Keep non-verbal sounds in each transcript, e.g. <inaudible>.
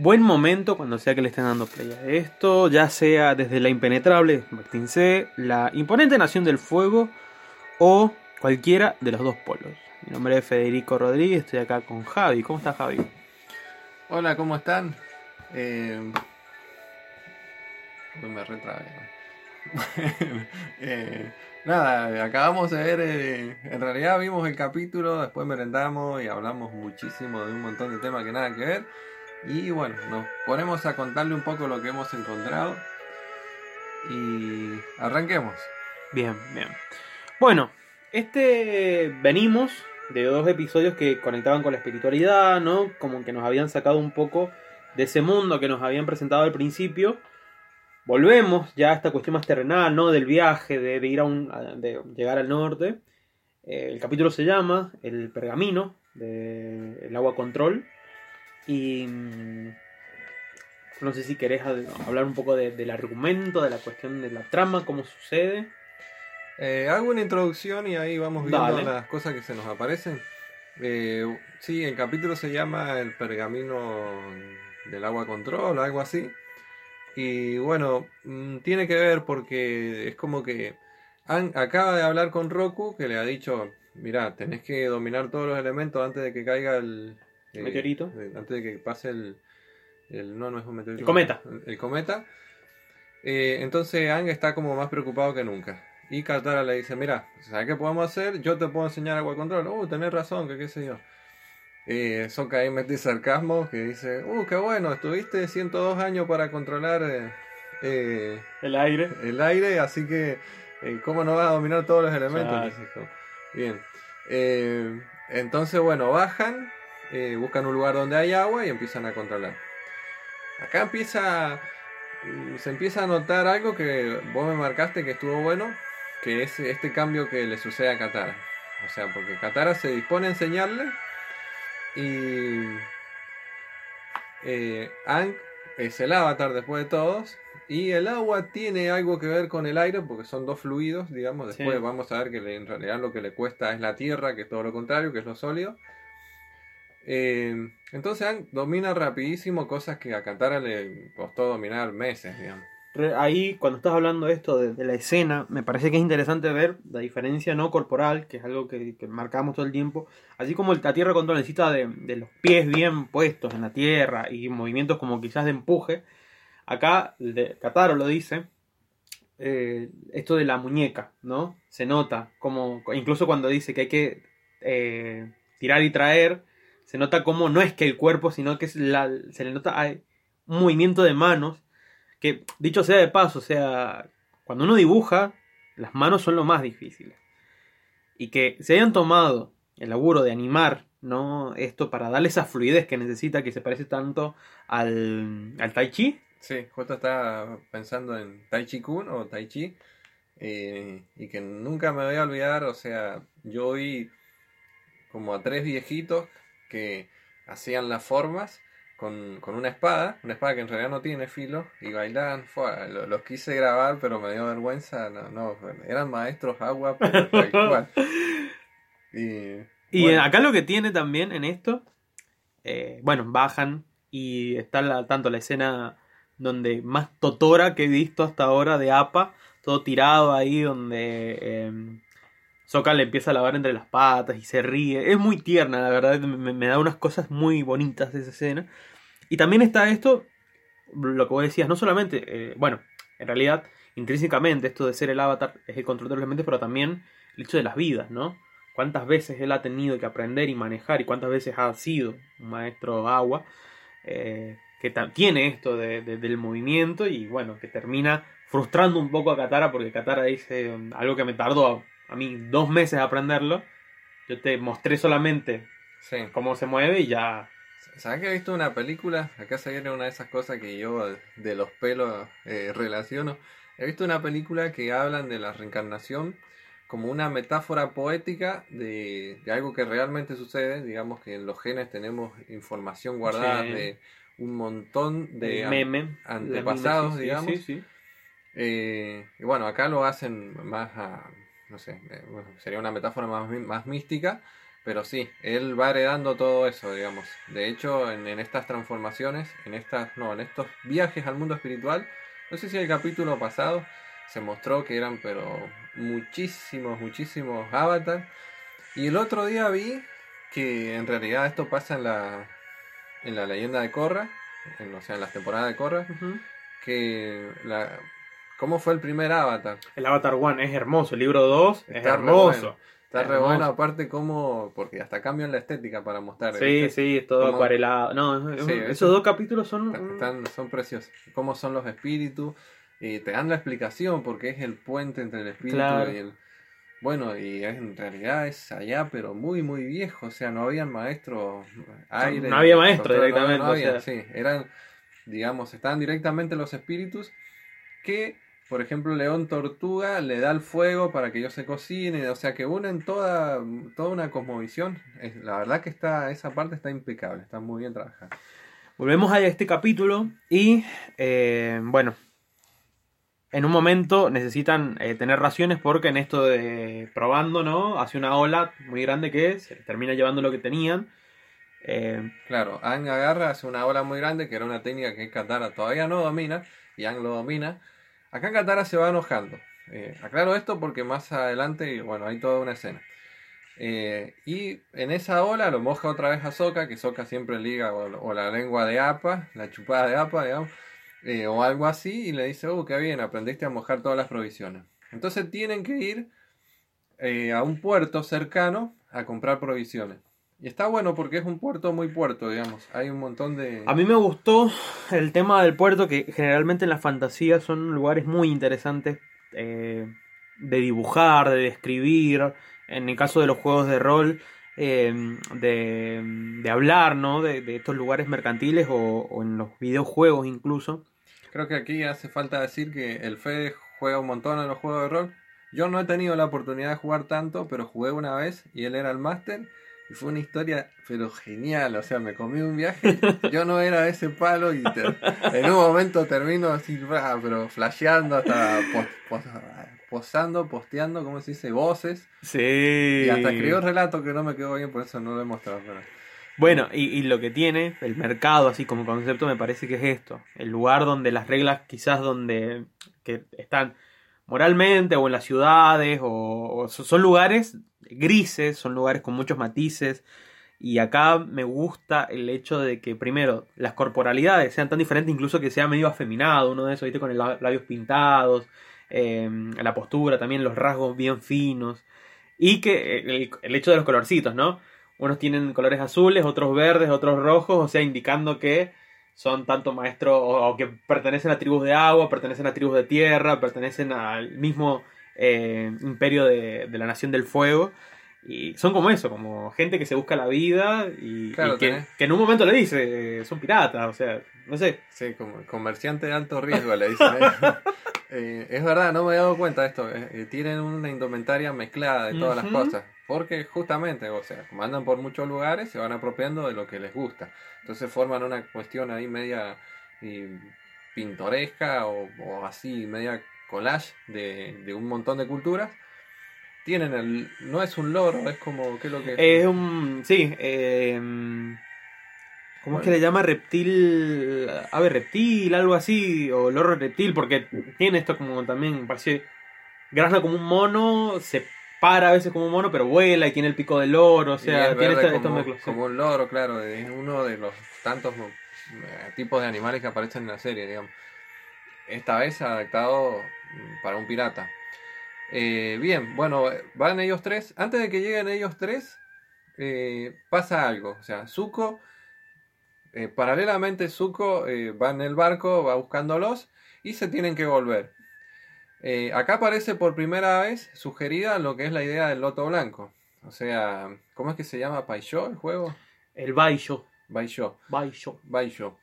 buen momento cuando sea que le estén dando play a esto, ya sea desde la impenetrable Martín C, la imponente Nación del Fuego o cualquiera de los dos polos. Mi nombre es Federico Rodríguez, estoy acá con Javi. ¿Cómo estás, Javi? Hola, ¿cómo están? Eh... Me retrabé. <laughs> eh, nada, acabamos de ver, eh, en realidad vimos el capítulo, después merendamos y hablamos muchísimo de un montón de temas que nada que ver. Y bueno, nos ponemos a contarle un poco lo que hemos encontrado. Y arranquemos. Bien, bien. Bueno, este venimos de dos episodios que conectaban con la espiritualidad, ¿no? Como que nos habían sacado un poco de ese mundo que nos habían presentado al principio. Volvemos ya a esta cuestión más terrenal, ¿no? Del viaje, de, ir a un. de llegar al norte. Eh, el capítulo se llama El pergamino, de El agua control. Y. Mm, no sé si querés hablar un poco del argumento, de la cuestión de la trama, cómo sucede. Eh, hago una introducción y ahí vamos viendo las cosas que se nos aparecen. Eh, sí, el capítulo se llama El pergamino del agua control algo así. Y bueno, mm, tiene que ver porque es como que acaba de hablar con Roku que le ha dicho, mira, tenés que dominar todos los elementos antes de que caiga el... meteorito. antes de que pase el, No, no es un meteorito. El cometa. El, cometa. Eh, entonces Ang está como más preocupado que nunca. Y Katara le dice, mira, ¿sabes qué podemos hacer? Yo te puedo enseñar agua control. Uh, tenés razón, que qué sé yo. Eh, Soka ahí mete sarcasmo que dice, uh, qué bueno, estuviste 102 años para controlar eh, eh, el aire. El aire, así que, eh, ¿cómo no vas a dominar todos los elementos? Bien. entonces, bueno, bajan, buscan un lugar donde hay agua y empiezan a controlar. Acá empieza, se empieza a notar algo que vos me marcaste que estuvo bueno, que es este cambio que le sucede a Katara. O sea, porque Katara se dispone a enseñarle y eh, Ang es el avatar después de todos. Y el agua tiene algo que ver con el aire porque son dos fluidos, digamos. Después vamos a ver que en realidad lo que le cuesta es la tierra, que es todo lo contrario, que es lo sólido. Eh, entonces domina rapidísimo cosas que a Katara le costó dominar meses, digamos ahí cuando estás hablando de esto de, la escena, me parece que es interesante ver la diferencia no corporal, que es algo que, marcamos todo el tiempo, así como la tierra control necesita de, los pies bien puestos en la tierra y movimientos como quizás de empuje, acá de, Kataro lo dice, eh, esto de la muñeca, ¿no? Se nota, como incluso cuando dice que hay que eh, tirar y traer, se nota como no es que el cuerpo, sino que se le nota hay un movimiento de manos que, dicho sea de paso, o sea, cuando uno dibuja, las manos son lo más difícil. Y que se hayan tomado el laburo de animar ¿no? esto para darle esa fluidez que necesita, que se parece tanto al, al Tai Chi. Sí, justo estaba pensando en Tai Chi Kun o Tai Chi. Eh, y que nunca me voy a olvidar, o sea, yo vi como a tres viejitos que hacían las formas con, con, una espada, una espada que en realidad no tiene filo, y bailaban, los, quise grabar, pero me dio vergüenza, no, no eran maestros agua, pero <laughs> Y, acá lo que tiene también en esto, eh, bueno, bajan y está tanto la escena donde más totora que he visto hasta ahora de APA, todo tirado ahí donde eh, le empieza a lavar entre las patas y se ríe. Es muy tierna, la verdad, me, da unas cosas muy bonitas de esa escena. Y también está esto, lo que vos decías, no solamente, eh, bueno, en realidad, intrínsecamente esto de ser el avatar es el control de los elementos, pero también el hecho de las vidas, ¿no? Cuántas veces él ha tenido que aprender y manejar y cuántas veces ha sido un maestro agua eh, que tiene esto del movimiento y bueno, que termina frustrando un poco a Katara porque Katara dice algo que me tardó a, mí dos meses aprenderlo. Yo te mostré solamente cómo se mueve y ya ¿Sabes que he visto una película? Acá se viene una de esas cosas que yo de los pelos eh, relaciono. He visto una película que hablan de la reencarnación como una metáfora poética de, algo que realmente sucede. Digamos que en los genes tenemos información guardada de un montón de antepasados, digamos. Eh, y bueno, acá lo hacen más a, no sé, eh, sería una metáfora más, más mística pero sí, él va heredando todo eso, digamos. De hecho, en, estas transformaciones, en estas, no, en estos viajes al mundo espiritual, no sé si el capítulo pasado se mostró que eran, pero muchísimos, muchísimos avatars. Y el otro día vi que en realidad esto pasa en la, en la leyenda de Korra, en, o sea, en las temporadas de Korra, que la, ¿Cómo fue el primer Avatar? El Avatar One es hermoso, el libro 2 es hermoso. Está re bueno, aparte como, porque hasta cambian la estética para mostrar. Sí, sí, es todo acuarelado. No, esos dos capítulos son... Están, son preciosos. Cómo son los espíritus. Y te dan la explicación porque es el puente entre el espíritu y el... Bueno, y en realidad es allá, pero muy, muy viejo. O sea, no habían maestros aire. No, había maestro directamente. Sí, eran, digamos, estaban directamente los espíritus que por ejemplo, León Tortuga le da el fuego para que ellos se cocinen, o sea que unen toda, toda una cosmovisión. La verdad que está, esa parte está impecable, está muy bien trabajada. Volvemos a este capítulo y, eh, bueno, en un momento necesitan eh, tener raciones porque en esto de probando, ¿no? Hace una ola muy grande que se termina llevando lo que tenían. Eh, claro, Ang agarra, hace una ola muy grande que era una técnica que Katara todavía no domina y Ang lo domina Acá Katara se va enojando. Eh, aclaro esto porque más adelante, bueno, hay toda una escena. Eh, y en esa ola lo moja otra vez a Soka, que Soka siempre liga o, la lengua de Apa, la chupada de Apa, digamos, eh, o algo así, y le dice, oh, qué bien, aprendiste a mojar todas las provisiones. Entonces tienen que ir a un puerto cercano a comprar provisiones. Y está bueno porque es un puerto muy puerto, digamos. Hay un montón de... A mí me gustó el tema del puerto, que generalmente en la fantasía son lugares muy interesantes eh, de dibujar, de describir. En el caso de los juegos de rol, eh, de, hablar, ¿no? De, estos lugares mercantiles o, en los videojuegos incluso. Creo que aquí hace falta decir que el Fede juega un montón en los juegos de rol. Yo no he tenido la oportunidad de jugar tanto, pero jugué una vez y él era el máster y fue una historia, pero genial. O sea, me comí un viaje. <laughs> Yo no era ese palo y en un momento termino así, pero flasheando hasta posando, posteando, ¿cómo se dice? Voces. Sí. Y hasta escribió un relato que no me quedó bien, por eso no lo he mostrado. Bueno, y, lo que tiene el mercado, así como concepto, me parece que es esto. El lugar donde las reglas, quizás donde que están moralmente o en las ciudades, o son lugares grises, son lugares con muchos matices. Y acá me gusta el hecho de que, primero, las corporalidades sean tan diferentes, incluso que sea medio afeminado, uno de esos, ¿viste? Con los labios pintados, em, la postura también, los rasgos bien finos. Y que el, el, hecho de los colorcitos, ¿no? Unos tienen colores azules, otros verdes, otros rojos, o sea, indicando que son tanto maestros o, que pertenecen a tribus de agua, pertenecen a tribus de tierra, pertenecen al mismo eh, imperio de, la Nación del Fuego. Y son como eso, como gente que se busca la vida y, que, en un momento le dice, son piratas, o sea, no sé. Sí, como comerciante de alto riesgo le dicen. <laughs> Eh, es verdad, no me he dado cuenta de esto. Eh, tienen una indumentaria mezclada de todas las cosas. Porque justamente, o sea, como andan por muchos lugares, se van apropiando de lo que les gusta. Entonces forman una cuestión ahí media pintoresca o, o así, media collage de, un montón de culturas. Tienen el. No es un loro, es como. ¿Qué es lo que es? un. Sí. Em, ¿Cómo es que le llama reptil? Ave reptil, algo así. O loro reptil, porque tiene esto como también. Parece. Grazna como un mono, se para a veces como un mono, pero vuela y tiene el pico del loro. O sea, tiene como, como un loro, claro. Es uno de los tantos eh, tipos de animales que aparecen en la serie, digamos. Esta vez adaptado para un pirata. Eh, bien, bueno, van ellos tres. Antes de que lleguen ellos tres, eh, pasa algo. O sea, Zuko, eh, paralelamente Zuko va en el barco, va buscándolos y se tienen que volver. acá aparece por primera vez sugerida lo que es la idea del loto blanco. O sea, ¿cómo es que se llama Paisho el juego? El Baisho. Baisho. Baisho. Baisho.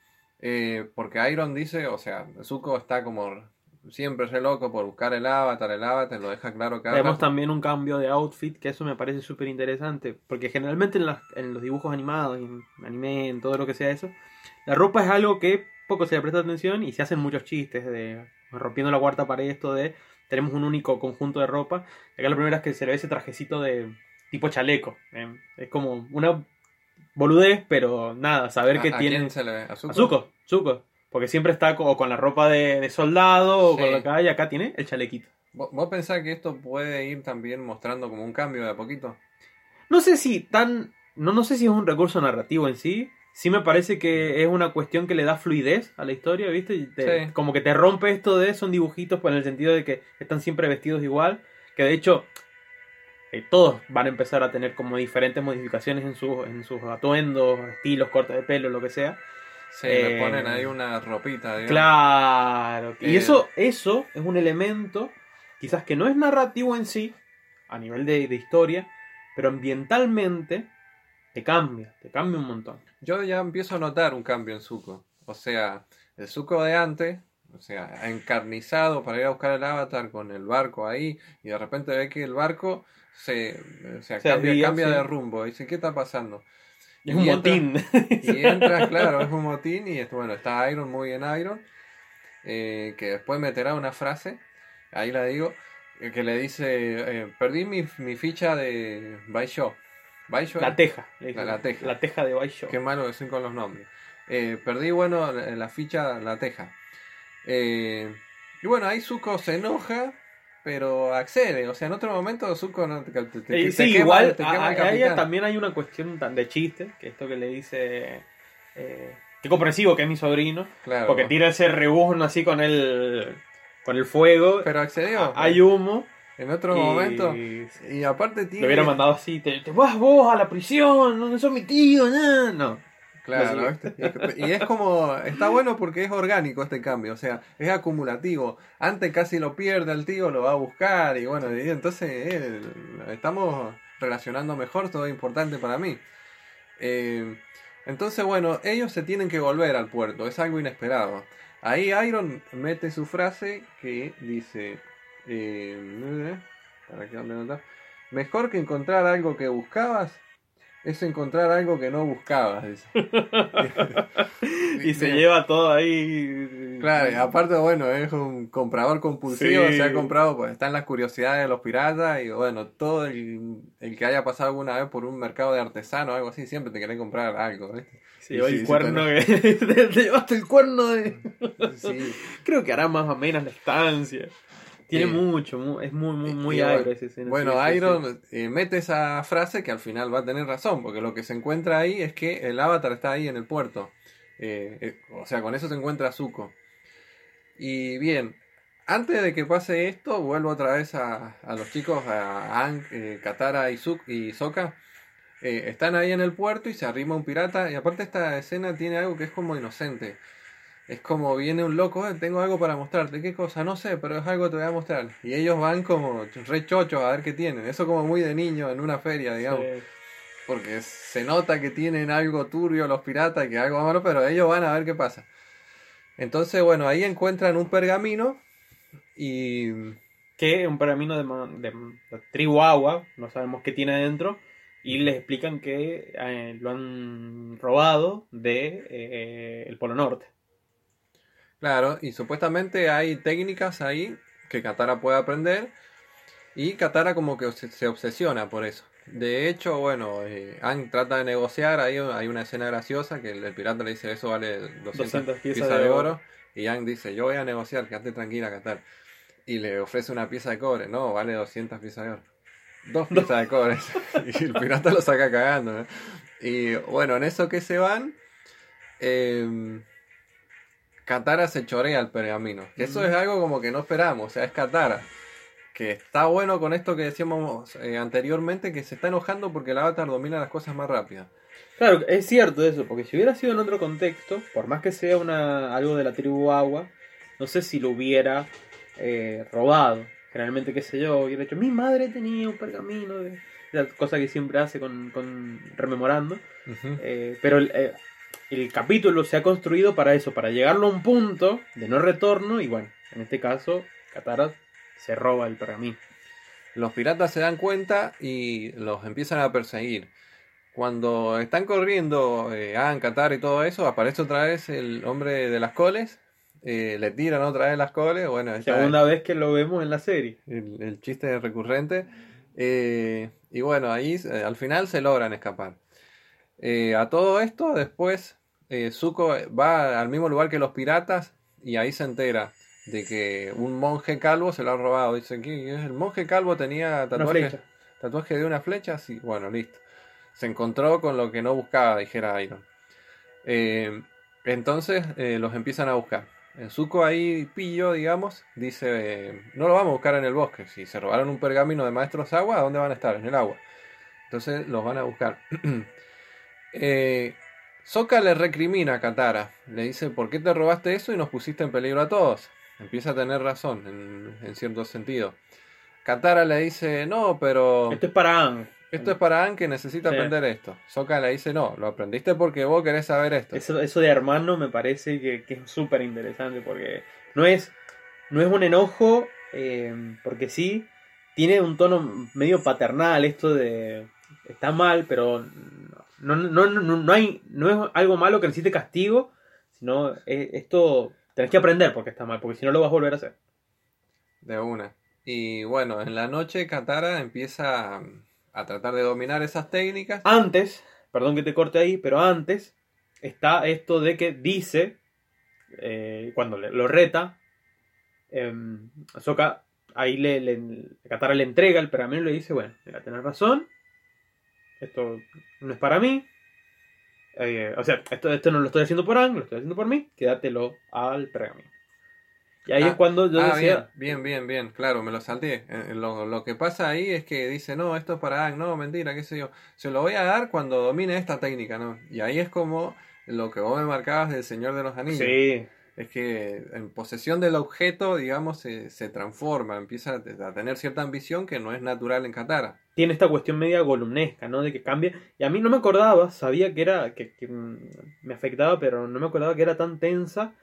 porque Iron dice, o sea, Zuko está como siempre re loco por buscar el avatar, el avatar, lo deja claro que Vemos también un cambio de outfit, que eso me parece súper interesante, porque generalmente en, los dibujos animados, en anime, en todo lo que sea eso, la ropa es algo que poco se le presta atención y se hacen muchos chistes de rompiendo la cuarta pared esto de tenemos un único conjunto de ropa. Acá la primera es que se le ve ese trajecito de tipo chaleco. eh. Es como una boludez, pero nada, saber que ¿A- a tiene... quién se le ve? ¿A Zuko? A Zuko, Zuko. Porque siempre está co- o con la ropa de, de soldado o Sí. con lo que hay. Acá tiene el chalequito. ¿Vos, vos pensás que esto puede ir también mostrando como un cambio de a poquito? No sé si tan. No, no sé si es un recurso narrativo en sí. Sí me parece que es una cuestión que le da fluidez a la historia, ¿viste? Y te- Sí. Como que te rompe esto de son dibujitos, pues en el sentido de que están siempre vestidos igual. Que de hecho, eh, todos van a empezar a tener como diferentes modificaciones en, sus en sus atuendos, estilos, cortes de pelo, lo que sea. Sí, le Eh, ponen ahí una ropita, digamos. Claro. Y eso, eso es un elemento, quizás que no es narrativo en sí, a nivel de, de historia, pero ambientalmente te cambia, te cambia un montón. Yo ya empiezo a notar un cambio en Zuko. O sea, el Zuko de antes, o sea, encarnizado para ir a buscar el avatar con el barco ahí, y de repente ve que el barco se, o sea, Se cambia, desvía, cambia sí. de rumbo. Dice, ¿qué está pasando? Es un Y entra- motín. Y entra, <laughs> claro, es un motín y esto, bueno, está Iron muy en Iron, eh, que después meterá una frase, ahí la digo, eh, que le dice, eh, perdí mi, mi ficha de Baisho. Baisho La teja. La- la teja. La teja de Baisho. Qué malo que soy con los nombres. Eh, perdí, bueno, la, la ficha, la teja. Y bueno, ahí Zuko se enoja, pero accede. O sea, en otro momento Zuko no te, te- te- Eh, te sí, quema- igual te a, quema el a ella también hay una cuestión tan de chiste, que esto que le dice... Eh, qué comprensivo que es mi sobrino, Claro. porque tira ese rebuzno así con el, con el fuego, Pero accedió. hay humo. En otro y- momento. Y aparte tiene. Lo hubiera mandado así, te, te vas vos a la prisión, no sos mi tío, no, no. Claro, y es como, está bueno porque es orgánico este cambio, o sea, es acumulativo. Antes casi lo pierde el tío, lo va a buscar y bueno, entonces eh, estamos relacionando mejor, todo es importante para mí. Eh, entonces, bueno, ellos se tienen que volver al puerto, es algo inesperado. Ahí Iron mete su frase que dice, eh, ¿para qué? Mejor que encontrar algo que buscabas es encontrar algo que no buscabas. dice. <laughs> Y se lleva todo ahí. Claro, y aparte, bueno, es un comprador compulsivo, Sí. se ha comprado, pues están las curiosidades de los piratas y bueno, todo el, el que haya pasado alguna vez por un mercado de artesano o algo así, siempre te quiere comprar algo, ¿viste? Se llevó Sí, el sí, cuerno que. <laughs> te llevaste el cuerno de. Sí. Creo que hará más o menos la estancia. Tiene Sí. mucho, mu- es muy, muy, muy Y agro bueno, esa escena. Bueno, sí, sí, sí. Iron eh, mete esa frase que al final va a tener razón, porque lo que se encuentra ahí es que el avatar está ahí en el puerto. Eh, eh, o sea, con eso se encuentra Zuko. Y bien, antes de que pase esto, vuelvo otra vez a, a los chicos, a Aang, eh, Katara y, Zuko, y Sokka. Eh, están ahí en el puerto y se arrima un pirata. Y aparte esta escena tiene algo que es como inocente. Es como viene un loco, "Eh, tengo algo para mostrarte. ¿Qué cosa? No sé, pero es algo que te voy a mostrar. Y ellos van como re chochos a ver qué tienen. Eso como muy de niño en una feria, digamos. Sí. Porque se nota que tienen algo turbio los piratas, que algo malo, pero ellos van a ver qué pasa. Entonces, bueno, ahí encuentran un pergamino y... Que un pergamino de, de, de tribu agua, no sabemos qué tiene dentro. Y les explican que eh, lo han robado de eh, el Polo Norte. Claro, y supuestamente hay técnicas ahí que Katara puede aprender y Katara como que se, se obsesiona por eso. De hecho, bueno, eh, Aang trata de negociar, ahí hay una escena graciosa que el, el pirata le dice eso vale 200, 200 piezas, de oro. y Aang dice yo voy a negociar, quédate tranquila Katara. Y le ofrece una pieza de cobre, no, vale 200 piezas de oro. Dos piezas de cobre. <laughs> y el pirata lo saca cagando. ¿no? Y bueno, en eso que se van, eh, Katara se chorea el pergamino. Eso es algo como que no esperamos, o sea, es Katara. Que está bueno con esto que decíamos eh, anteriormente, que se está enojando porque el avatar domina las cosas más rápido. Claro, es cierto eso, porque si hubiera sido en otro contexto, por más que sea una algo de la tribu agua, no sé si lo hubiera eh, robado. Generalmente, qué sé yo, hubiera hecho, mi madre tenía un pergamino, de... la cosa que siempre hace con, con rememorando. Eh, pero el, capítulo se ha construido para eso, para llegarlo a un punto de no retorno, y bueno, en este caso, Katara se roba el pergamino. Los piratas se dan cuenta y los empiezan a perseguir. Cuando están corriendo, eh, Aang, Katara y todo eso, aparece otra vez el hombre de las coles. eh, le tiran otra vez las coles. Bueno, Segunda vez que lo vemos en la serie. el, el chiste recurrente. eh, Y bueno, ahí eh, al final se logran escapar. Eh, a todo esto, después eh, Zuko va al mismo lugar que los piratas y ahí se entera de que un monje calvo se lo ha robado. Dice que el monje calvo tenía tatuaje, tatuaje de una flecha. Sí, bueno, listo. Se encontró con lo que no buscaba, dijera Iron. Eh, entonces los empiezan a buscar. Zuko ahí pillo, digamos, dice, no lo vamos a buscar en el bosque. Si se robaron un pergamino de maestros agua, ¿dónde van a estar? En el agua. Entonces los van a buscar. <clears throat> eh, Soka le recrimina a Katara. Le dice, ¿por qué te robaste eso y nos pusiste en peligro a todos? Empieza a tener razón, en, cierto sentido. Katara le dice, no, pero... Esto es para Ang. Esto es para Ang que necesita aprender esto. Soka le dice, no, lo aprendiste porque vos querés saber esto. Eso, eso de hermano me parece que, es súper interesante porque no es, no es un enojo, eh, porque sí, tiene un tono medio paternal esto de... Está mal, pero no, no, no, no, hay, no es algo malo que necesite castigo, sino esto tenés que aprender porque está mal, porque si no lo vas a volver a hacer. De una. Y bueno, en la noche Katara empieza a, tratar de dominar esas técnicas. Antes, perdón que te corte ahí, pero antes está esto de que dice, eh, cuando lo reta, eh, ahí le, le, Katara le entrega el pergamino y le dice, bueno, mira, tenés razón, esto no es para mí. Eh, o sea, esto, esto no lo estoy haciendo por Ang, lo estoy haciendo por mí, quédatelo al pergamino. Y ahí es ah, cuando yo ah, decía... Bien, bien, bien, claro, me lo salté. Eh, lo, lo, que pasa ahí es que dice, no, esto es para Ang, no, mentira, qué sé yo. Se lo voy a dar cuando domine esta técnica, ¿no? Y ahí es como lo que vos me marcabas del Señor de los Anillos. Sí es que en posesión del objeto, digamos, se, se, transforma, empieza a tener cierta ambición que no es natural en Katara. Tiene esta cuestión media golumnesca, ¿no? De que cambia. Y a mí no me acordaba, sabía que era, que, me afectaba, pero no me acordaba que era tan tensa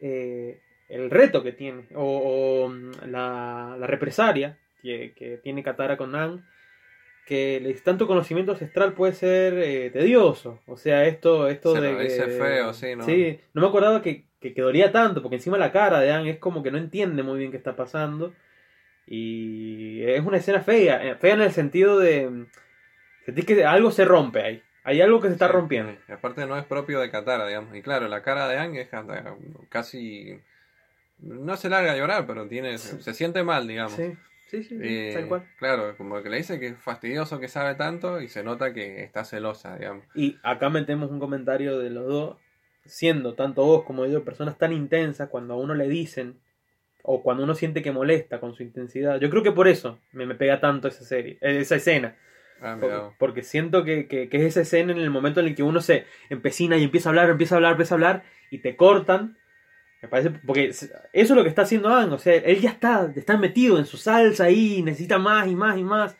eh, el reto que tiene, o, mm, la, la, represalia que, que tiene Katara con Nang que tanto conocimiento ancestral puede ser eh, tedioso. O sea, esto, esto de. que, feo, sí, ¿no? Sí, no me acordaba que, que, dolía tanto, porque encima la cara de Anne es como que no entiende muy bien qué está pasando. Y es una escena fea, eh, fea en el sentido de. Sentís que algo se rompe ahí. Hay algo que se está rompiendo. Aparte no es propio de Katara, digamos. Y claro, la cara de Anne es casi. No se larga a llorar, pero tiene se, siente mal, digamos. Sí. Sí, sí, eh, tal cual. Claro, como que le dice que es fastidioso que sabe tanto y se nota que está celosa, digamos. Y acá metemos un comentario de los dos, siendo tanto vos como yo personas tan intensas, cuando a uno le dicen o cuando uno siente que molesta con su intensidad. Yo creo que por eso me, me pega tanto esa serie, eh, esa escena. Ah, porque, siento que, que, que, es esa escena en el momento en el que uno se empecina y empieza a hablar, empieza a hablar, empieza a hablar y te cortan me parece, porque eso es lo que está haciendo Ang, o sea, él ya está, está metido en su salsa ahí, necesita más y más y más.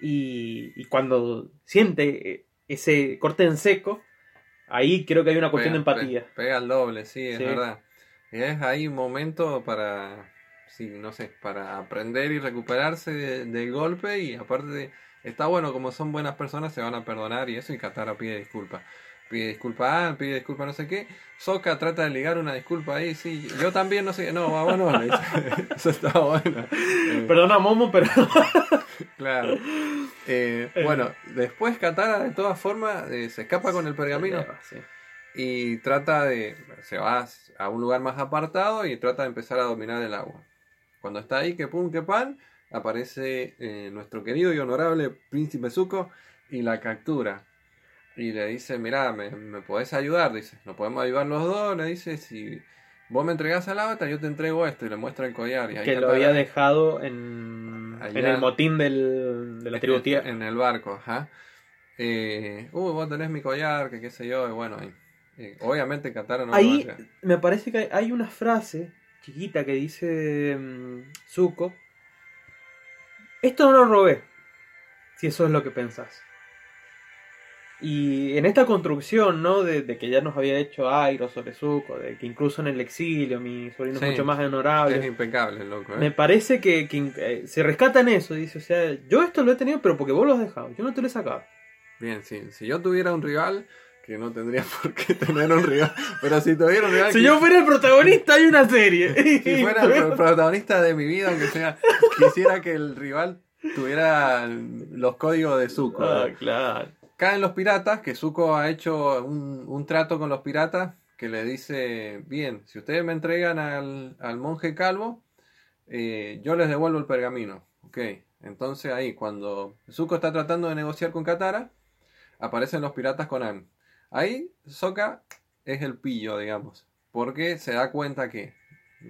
Y, cuando siente ese corte en seco, ahí creo que hay una cuestión de empatía. Pega, el doble, sí, es verdad. Y es ahí un momento para, sí, no sé, para aprender y recuperarse del golpe y aparte está bueno, como son buenas personas se van a perdonar y eso y Katara pide disculpas pide disculpa pide disculpa no sé qué. Soka trata de ligar una disculpa ahí, sí. Yo también no sé, no, vámonos. <laughs> Eso está bueno. Perdona, Momo, pero. <laughs> claro. Eh, bueno, después Katara, de todas formas, eh, se escapa con el pergamino. Y trata de. Se va a un lugar más apartado y trata de empezar a dominar el agua. Cuando está ahí, que pum, que pan, aparece eh, nuestro querido y honorable príncipe Zuko y la captura y le dice, mira, ¿me, ¿me podés ayudar? Dice, ¿nos podemos ayudar los dos? Le dice, si vos me entregás al avatar, yo te entrego esto y le muestra el collar. Y que lo había dejado en, en el motín del, de la tribu En el barco, ajá. Eh, uh, vos tenés mi collar, que qué sé yo, y bueno, obviamente Katara no Ahí me parece que hay una frase chiquita que dice um, Zuko. Esto no lo robé, si eso es lo que pensás. Y en esta construcción, ¿no? De, que ya nos había hecho Airo sobre Zuko, de que incluso en el exilio mi sobrino es mucho más honorable. Es impecable, loco. ¿eh? Me parece que, eh, se rescata en eso. Dice, o sea, yo esto lo he tenido, pero porque vos lo has dejado. Yo no te lo he sacado. Bien, sí. Si yo tuviera un rival, que no tendría <laughs> por qué tener un rival. Pero si tuviera un rival. Si yo fuera el protagonista de una serie. <laughs> si fuera el protagonista de mi vida, aunque sea, quisiera que el rival tuviera los códigos de Zuko. Ah, claro. Caen los piratas, que Zuko ha hecho un, trato con los piratas que le dice, bien, si ustedes me entregan al, monje calvo, eh, yo les devuelvo el pergamino. Ok, entonces ahí, cuando Zuko está tratando de negociar con Katara, aparecen los piratas con Am. Ahí, Sokka es el pillo, digamos, porque se da cuenta que,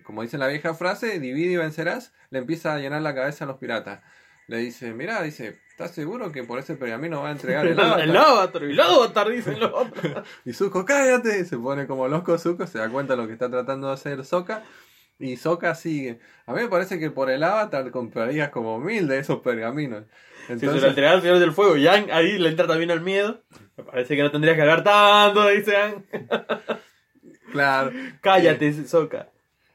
como dice la vieja frase, divide y vencerás, le empieza a llenar la cabeza a los piratas. Le dice, mira, dice, ¿estás seguro que por ese pergamino va a entregar <laughs> el avatar? el avatar, el avatar, dicen los otros. y Zuko, cállate, se pone como loco Zuko, se da cuenta de lo que está tratando de hacer Sokka. Y Sokka sigue. A mí me parece que por el avatar comprarías como mil de esos pergaminos. Entonces, si se lo entregas al Señor del Fuego, Yang ahí le entra también al miedo. Me parece que no tendrías que hablar tanto, dice Yang. claro. <laughs> Cállate, Sokka.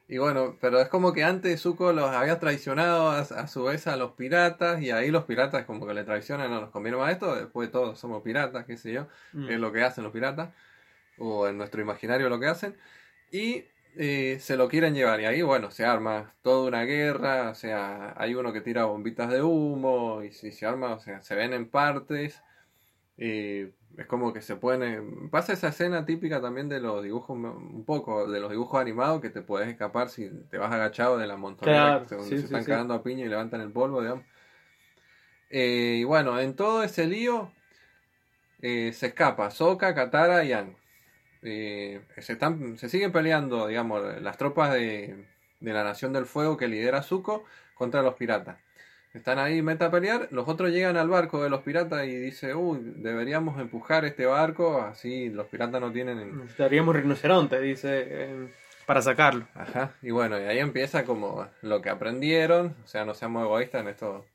Y bueno, pero es como que antes Zuko los había traicionado a, su vez a los piratas y ahí los piratas como que le traicionan, no nos conviene más esto, después todos somos piratas, qué sé yo, mm. es lo que hacen los piratas, o en nuestro imaginario lo que hacen, y eh, se lo quieren llevar y ahí bueno, se arma toda una guerra, o sea, hay uno que tira bombitas de humo y si se arma, o sea, se ven en partes. Y es como que se pueden. Pasa esa escena típica también de los dibujos, un poco, de los dibujos animados que te puedes escapar si te vas agachado de la montaña donde se están cagando a piña y levantan el polvo, digamos. Eh, y bueno, en todo ese lío eh, se escapa Soka, Katara y Ang. Eh, se, están, se siguen peleando, digamos, las tropas de, de la Nación del Fuego que lidera Zuko contra los piratas. Están ahí meta a pelear, los otros llegan al barco de los piratas y dice, uy, deberíamos empujar este barco, así los piratas no tienen... Necesitaríamos rinoceronte, dice, eh, para sacarlo. Ajá, y bueno, y ahí empieza como lo que aprendieron, o sea, no seamos egoístas en esto.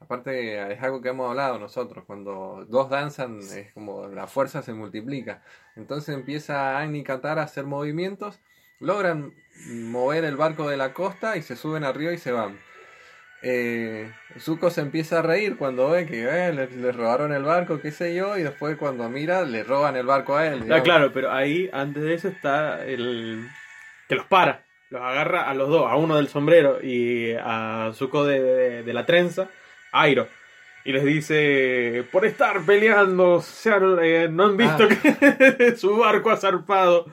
Aparte, es algo que hemos hablado nosotros, cuando dos danzan es como la fuerza se multiplica. Entonces empieza Agni y Katara a hacer movimientos, logran mover el barco de la costa y se suben arriba y se van eh, Zuko se empieza a reír cuando ve que eh, le, robaron el barco, qué sé yo, y después cuando mira le roban el barco a él. Ah, claro, pero ahí antes de eso está el que los para, los agarra a los dos, a uno del sombrero y a Zuko de, la trenza, Airo. Y les dice, por estar peleando, eh, no han visto ah. que <laughs> su barco ha zarpado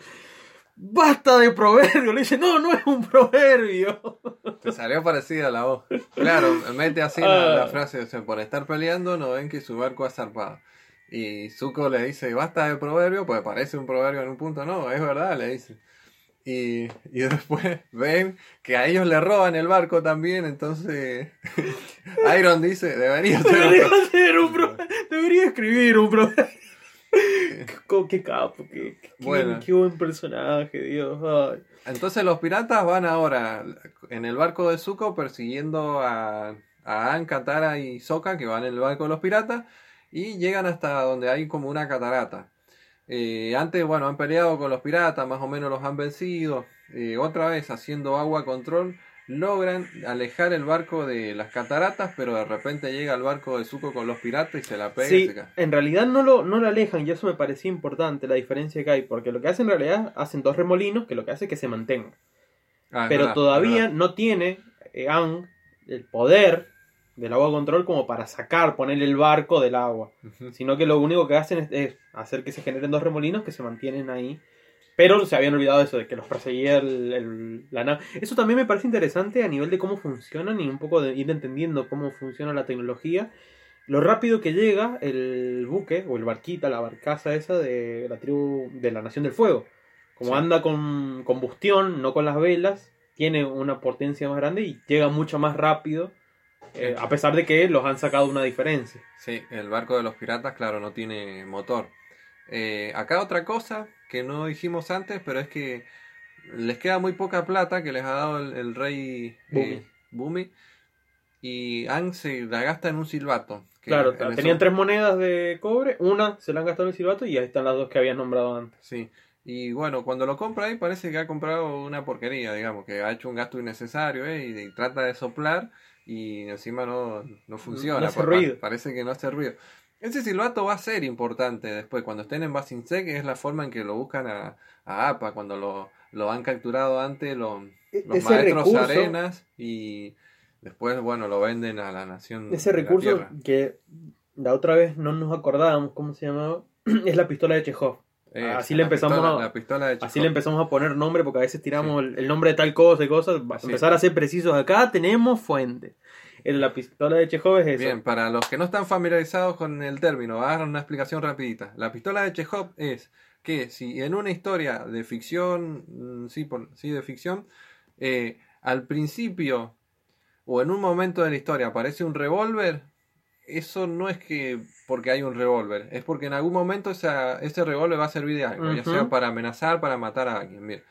basta de proverbio. Le dice, no, no es un proverbio. Te salió parecida la voz. Claro, mete así la, ah. frase, o sea, por estar peleando no ven que su barco ha zarpado. Y Zuko le dice, basta de proverbio, pues parece un proverbio en un punto, no, es verdad, le dice. Y, y <laughs> después ven que a ellos le roban el barco también, entonces <laughs> Iron dice, debería <laughs> ser, un proverbio, debería escribir un proverbio. <laughs> qué capo, qué, buen personaje, Dios. Entonces los piratas van ahora en el barco de Zuko persiguiendo a, a An, Katara y Sokka, que van en el barco de los piratas, y llegan hasta donde hay como una catarata. Eh, antes, bueno, han peleado con los piratas, más o menos los han vencido. Eh, otra vez haciendo agua control, logran alejar el barco de las cataratas, pero de repente llega el barco de Zuko con los piratas y se la pega. Sí, en realidad no lo, no lo alejan y eso me parecía importante la diferencia que hay, porque lo que hacen en realidad hacen dos remolinos que lo que hace es que se mantenga. Ah, pero todavía no tiene eh, el poder del agua control como para sacar, poner el barco del agua, sino que lo único que hacen es hacer que se generen dos remolinos que se mantienen ahí pero se habían olvidado eso, de que los perseguía el, la nave. Eso también me parece interesante a nivel de cómo funcionan y un poco de ir entendiendo cómo funciona la tecnología. Lo rápido que llega el buque o el barquita, la barcaza esa de la tribu de la Nación del Fuego. Como anda con combustión, no con las velas, tiene una potencia más grande y llega mucho más rápido. Eh, a pesar de que los han sacado una diferencia. Sí, el barco de los piratas, claro, no tiene motor. Eh, acá otra cosa que no dijimos antes, pero es que les queda muy poca plata que les ha dado el, rey eh, Bumi. Y Ang se la gasta en un silbato. claro, tenían tres monedas de cobre, una se la han gastado en el silbato y ahí están las dos que habían nombrado antes. Sí. Y bueno, cuando lo compra ahí parece que ha comprado una porquería, digamos, que ha hecho un gasto innecesario ¿eh? y, trata de soplar y encima no, no funciona. Parece que no hace ruido. Ese silbato va a ser importante después, cuando estén en Basin que es la forma en que lo buscan a, a APA, cuando lo, lo han capturado antes los, e-, los maestros arenas y, Después, bueno, lo venden a la nación. Ese recurso que la otra vez no nos acordábamos cómo se llamaba, <clears throat> es la pistola de Chekhov. así le empezamos a, así le empezamos a poner nombre porque a veces tiramos el, nombre de tal cosa y cosas, empezar a ser precisos acá tenemos fuente. La pistola de Chekhov es eso. Bien, para los que no están familiarizados con el término, hagan una explicación rapidita. La pistola de Chekhov es que si en una historia de ficción, mm, sí, por, sí de ficción, eh, al principio o en un momento de la historia aparece un revólver, eso no es que porque hay un revólver, es porque en algún momento ese revólver va a servir de algo, ya sea para amenazar, para matar a alguien. Bien.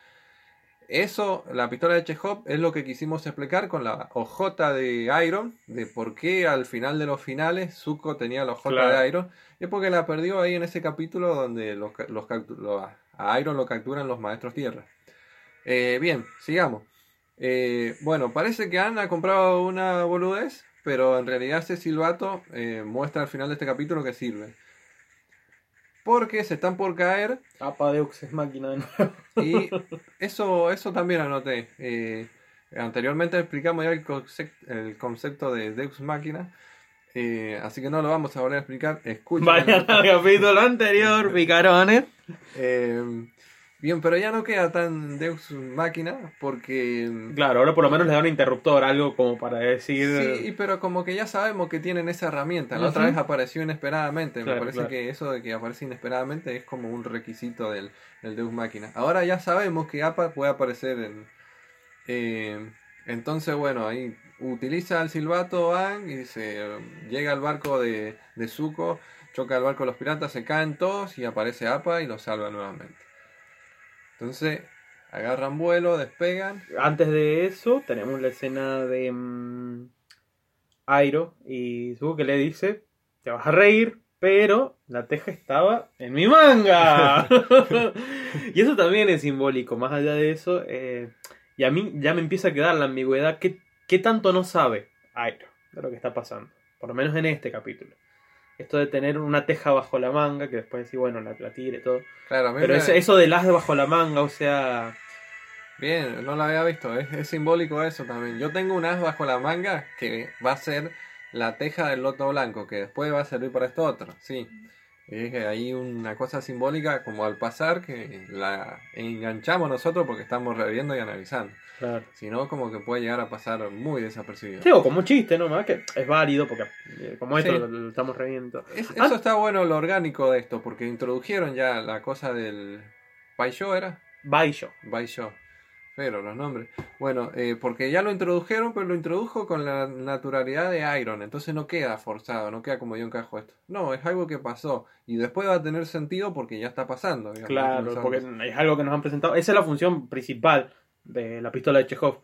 Eso, la pistola de Chekhov, es lo que quisimos explicar con la OJ de Iron, de por qué al final de los finales Zuko tenía la OJ de Iron, es porque la perdió ahí en ese capítulo donde los, los, a Iron lo capturan los maestros tierra. Eh, bien, sigamos. Eh, bueno, parece que Anne ha comprado una boludez, pero en realidad ese silbato eh, muestra al final de este capítulo que sirve. Porque se están por caer. Apa Deux es máquina Y eso, eso también anoté. Eh, anteriormente explicamos ya el, concepto, de Deus Máquina. así que no lo vamos a volver a explicar. Escuchen. Vayan al <laughs> capítulo anterior, picarones. Bien, pero ya no queda tan Deus máquina porque... Claro, ahora por lo menos le da un interruptor, algo como para decir... Sí, pero como que ya sabemos que tienen esa herramienta. La otra vez apareció inesperadamente. Me parece que eso de que aparece inesperadamente es como un requisito del, Deus máquina. Ahora ya sabemos que APA puede aparecer en... Eh, entonces, bueno, ahí utiliza el silbato Ang y se llega al barco de, de Zuko, choca el barco de los piratas, se caen todos y aparece APA y los salva nuevamente. Entonces, agarran vuelo, despegan. Antes de eso, tenemos la escena de um, Airo y Zuko que le dice, te vas a reír, pero la teja estaba en mi manga. <laughs> <laughs> y eso también es simbólico, más allá de eso. Eh, y a mí ya me empieza a quedar la ambigüedad. ¿Qué, ¿Qué tanto no sabe Airo de lo que está pasando? Por lo menos en este capítulo esto de tener una teja bajo la manga, que después sí, bueno, la, la y todo. Claro, Pero eso, de las bajo la manga, o sea... Bien, no lo había visto, es, simbólico eso también. Yo tengo un as bajo la manga que va a ser la teja del loto blanco, que después va a servir para esto otro, sí. Y que hay una cosa simbólica como al pasar que la enganchamos nosotros porque estamos reviendo y analizando. Claro. Si no, como que puede llegar a pasar muy desapercibido. Sí, o como chiste, ¿no? Más que es válido porque eh, como esto lo, estamos reviendo. eso está bueno lo orgánico de esto, porque introdujeron ya la cosa del Baisho, ¿era? Baisho. Baisho. Pero los nombres. Bueno, eh, porque ya lo introdujeron, pero lo introdujo con la naturalidad de Iron. Entonces no queda forzado, no queda como yo encajo esto. No, es algo que pasó. Y después va a tener sentido porque ya está pasando. claro, porque es algo que nos han presentado. Esa es la función principal de la pistola de Chekhov.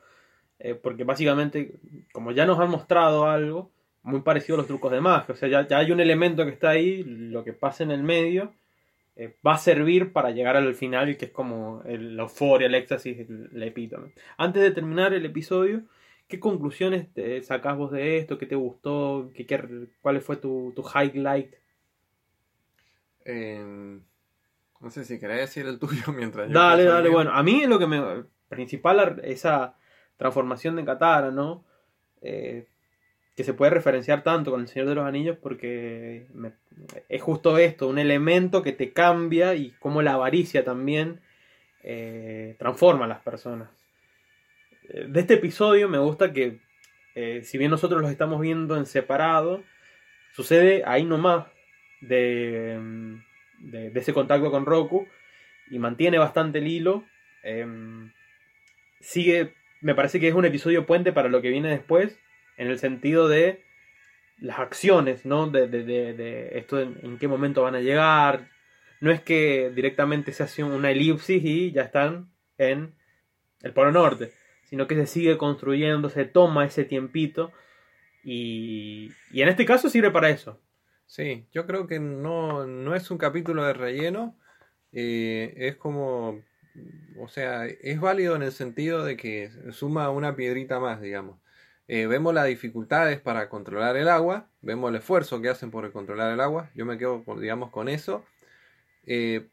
Eh, porque básicamente, como ya nos han mostrado algo, muy parecido a los trucos de magia. O sea, ya, ya hay un elemento que está ahí, lo que pasa en el medio, eh, va a servir para llegar al final, que es como el, la euforia, el éxtasis, el, epítome. Antes de terminar el episodio, ¿qué conclusiones te sacas vos de esto? ¿Qué te gustó? ¿Qué, cuál fue tu, tu highlight? Em, no sé si querés decir el tuyo <laughs> mientras yo. Dale, dale, bueno. A mí lo que me principal esa transformación de Katara, ¿no? Eh, que se puede referenciar tanto con el Señor de los Anillos porque es justo esto, un elemento que te cambia y como la avaricia también eh, transforma a las personas. Eh, de este episodio me gusta que, si bien nosotros los estamos viendo en separado, sucede ahí nomás de, de, ese contacto con Roku y mantiene bastante el hilo. Em, sigue, me parece que es un episodio puente para lo que viene después, en el sentido de las acciones, ¿no? De, de, de, esto en, qué momento van a llegar. No es que directamente se hace una elipsis y ya están en el Polo Norte, sino que se sigue construyendo, se toma ese tiempito y, y en este caso sirve para eso. Sí, yo creo que no, no es un capítulo de relleno, eh, es como o sea, es válido en el sentido de que suma una piedrita más, digamos. Eh, vemos las dificultades para controlar el agua, vemos el esfuerzo que hacen por controlar el agua, yo me quedo, digamos, con eso, eh,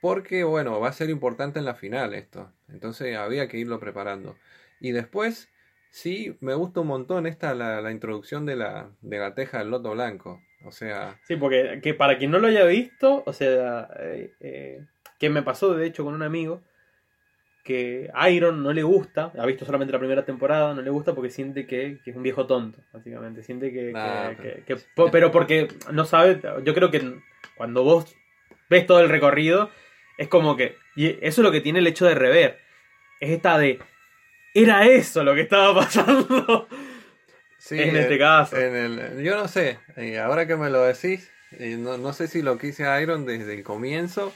porque, bueno, va a ser importante en la final esto, entonces había que irlo preparando. Y después, Sí, me gusta un montón esta la, introducción de la, de la teja del loto blanco. O sea. Sí, porque que para quien no lo haya visto, o sea, eh, que me pasó de hecho con un amigo que Iron no le gusta, ha visto solamente la primera temporada, no le gusta porque siente que, que es un viejo tonto, básicamente. Siente que, Nah, que- que- que- pero porque no sabe, yo creo que cuando vos ves todo el recorrido, es como que, y eso es lo que tiene el hecho de rever, es esta de, era eso lo que estaba pasando. Sí, En este caso. en el- yo no sé, eh, ahora que me lo decís, eh, no, no sé si lo quise Iron desde el comienzo,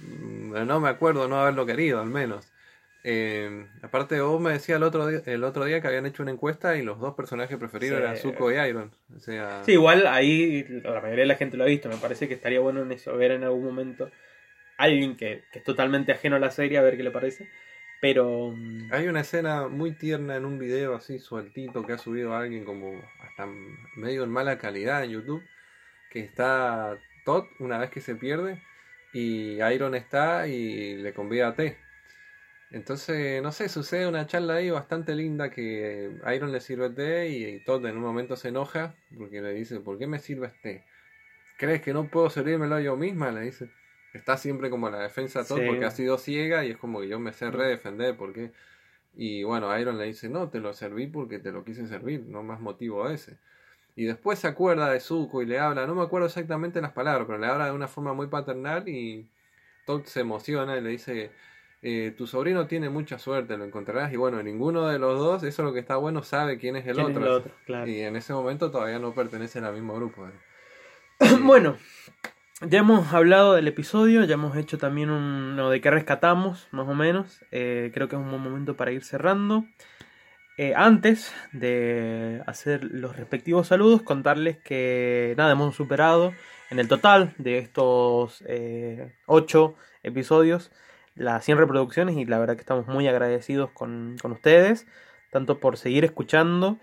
no me acuerdo no haberlo querido, al menos. Eh, aparte, vos me decías el otro, día, el otro día que habían hecho una encuesta y los dos personajes preferidos Sí. eran Zuko y Iron. O sea, Sí, igual ahí la mayoría de la gente lo ha visto. Me parece que estaría bueno en eso, ver en algún momento alguien que, que es totalmente ajeno a la serie, a ver qué le parece. Pero. mm, hay una escena muy tierna en un video así sueltito que ha subido alguien como hasta medio en mala calidad en YouTube, que está Todd una vez que se pierde y Iron está y le convida a té. Entonces, no sé, sucede una charla ahí bastante linda que Iron le sirve té y, y Todd en un momento se enoja porque le dice, ¿por qué me sirves té? ¿Crees que no puedo servírmelo yo misma? Le dice. Está siempre como a la defensa Todd Sí. porque ha sido ciega y es como que yo me sé redefender porque... Y bueno, Iron le dice, no, te lo serví porque te lo quise servir, no más motivo ese. Y después se acuerda de Zuko y le habla, no me acuerdo exactamente las palabras, pero le habla de una forma muy paternal y Todd se emociona y le dice, eh, tu sobrino tiene mucha suerte, lo encontrarás. Y bueno, ninguno de los dos, eso es lo que está bueno, sabe quién es el ¿quién es otro. el otro? Claro. Y en ese momento todavía no pertenecen al mismo grupo. eh. <clears throat> bueno, ya hemos hablado del episodio, ya hemos hecho también uno de qué rescatamos, más o menos. Eh, creo que es un buen momento para ir cerrando. Eh, antes de hacer los respectivos saludos, contarles que nada, hemos superado en el total de estos 8 episodios las 100 reproducciones y la verdad que estamos muy agradecidos con, con ustedes, tanto por seguir escuchando.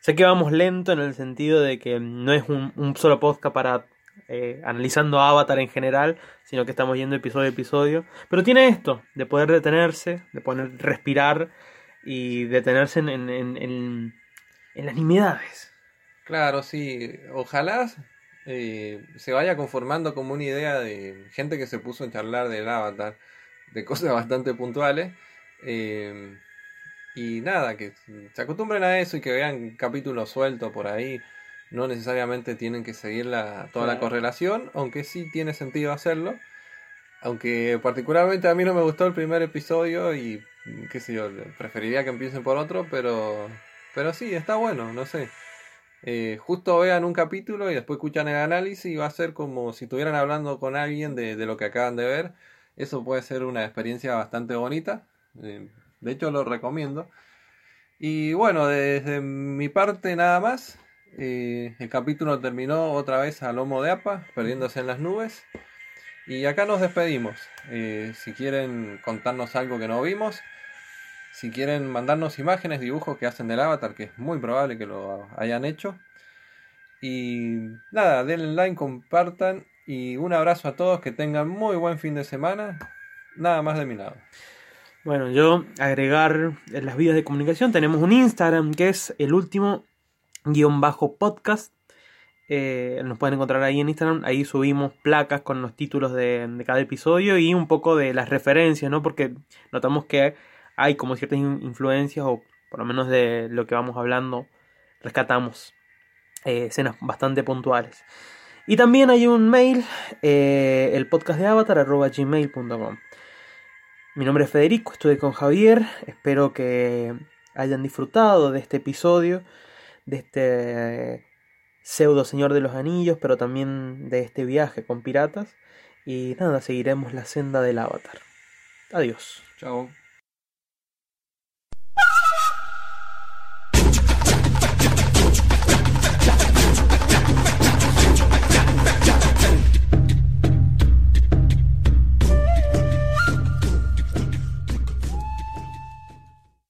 Sé que vamos lento en el sentido de que no es un, un solo podcast para eh, analizando Avatar en general, sino que estamos yendo episodio a episodio. Pero tiene esto, de poder detenerse, de poder respirar y detenerse en, en, en, en, las nimiedades. Claro, sí, ojalá eh, se vaya conformando como una idea de gente que se puso a charlar del avatar, de cosas <laughs> bastante puntuales. eh, y nada, que se acostumbren a eso y que vean capítulos sueltos por ahí. No necesariamente tienen que seguir la, toda la correlación, aunque sí tiene sentido hacerlo. Aunque particularmente a mí no me gustó el primer episodio y qué sé yo, preferiría que empiecen por otro, pero, pero sí, está bueno, no sé. Eh, justo vean un capítulo y después escuchan el análisis y va a ser como si estuvieran hablando con alguien de, lo que acaban de ver. Eso puede ser una experiencia bastante bonita. Eh, de hecho, lo recomiendo. Y bueno, desde mi parte nada más. Eh, el capítulo terminó otra vez a lomo de APA, perdiéndose en las nubes. Y acá nos despedimos. Si quieren contarnos algo que no vimos, si quieren mandarnos imágenes, dibujos que hacen del avatar, que es muy probable que lo hayan hecho. Y nada, denle like, compartan y un abrazo a todos, que tengan muy buen fin de semana. Nada más de mi lado. Bueno, yo agregar en las vías de comunicación tenemos un Instagram que es el último guion bajo podcast. Eh, nos pueden encontrar ahí en Instagram. Ahí subimos placas con los títulos de, de cada episodio y un poco de las referencias, ¿no? Porque notamos que hay como ciertas in- influencias o por lo menos de lo que vamos hablando rescatamos eh, escenas bastante puntuales. Y también hay un mail, eh, el podcast de avatar gmail.com. Mi nombre es Federico, estuve con Javier, espero que hayan disfrutado de este episodio, de este pseudo Señor de los Anillos, pero también de este viaje con piratas. Y nada, seguiremos la senda del avatar. Adiós. Chao.